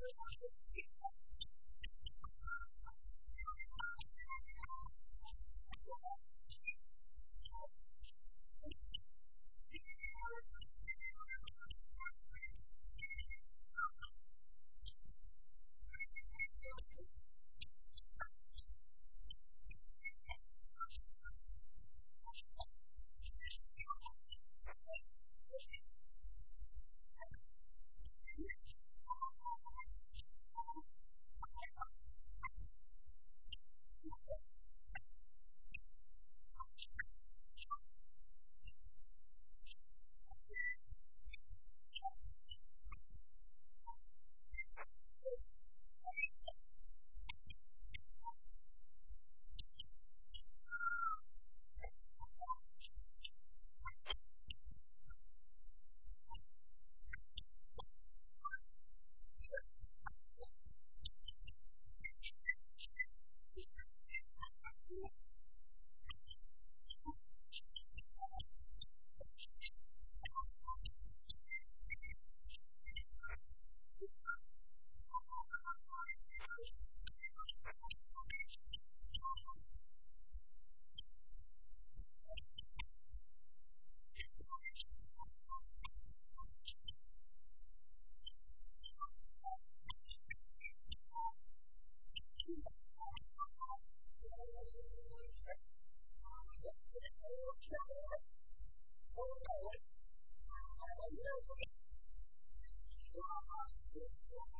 Thank you.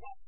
Yes.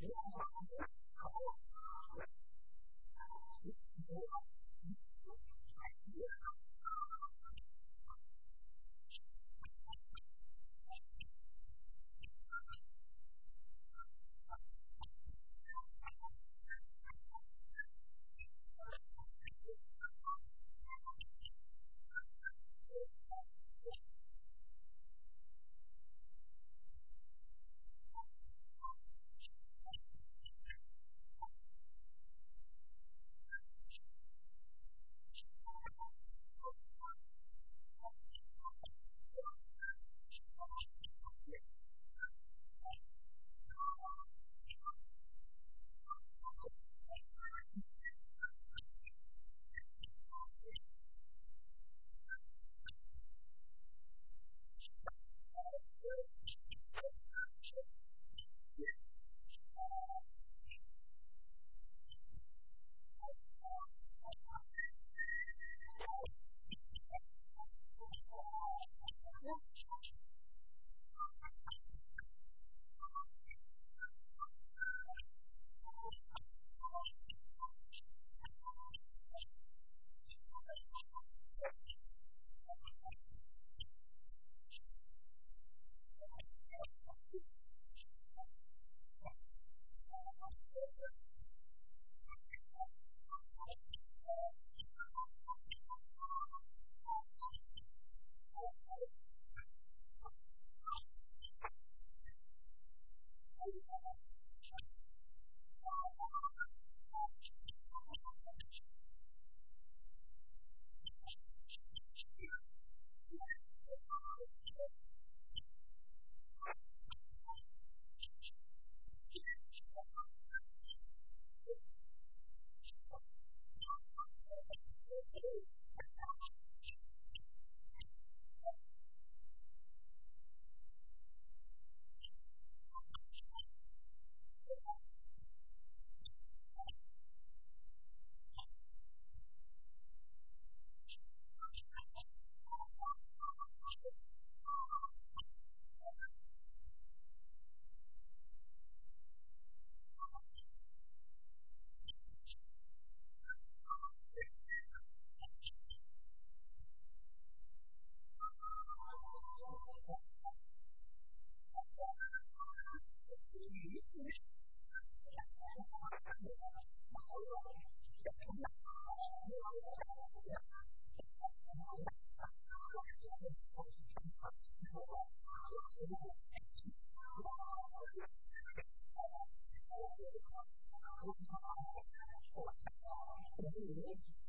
Yeah.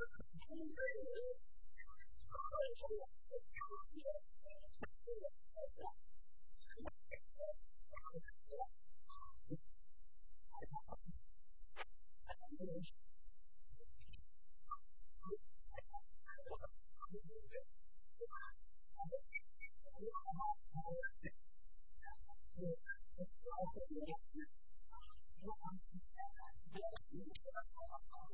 I'm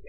I'm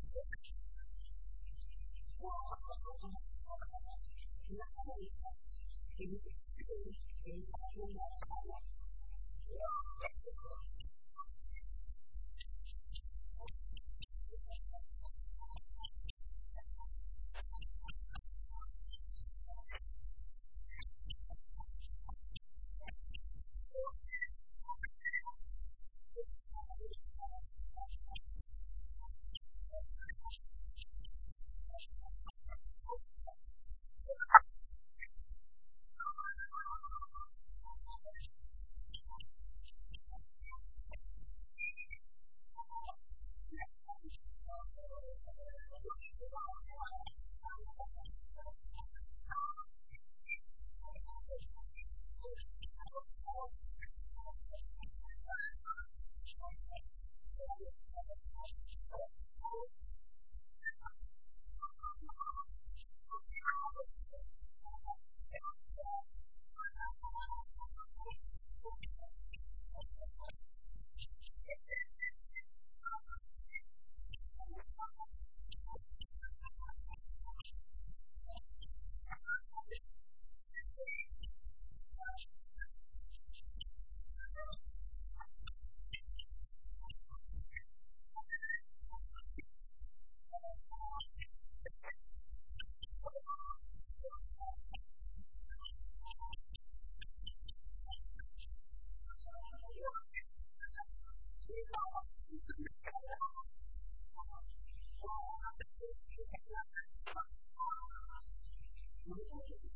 Thank you.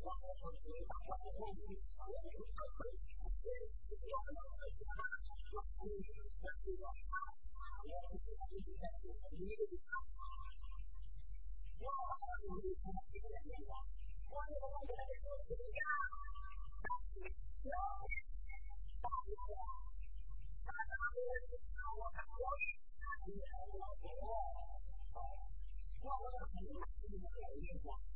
我我我，我我我，我我我。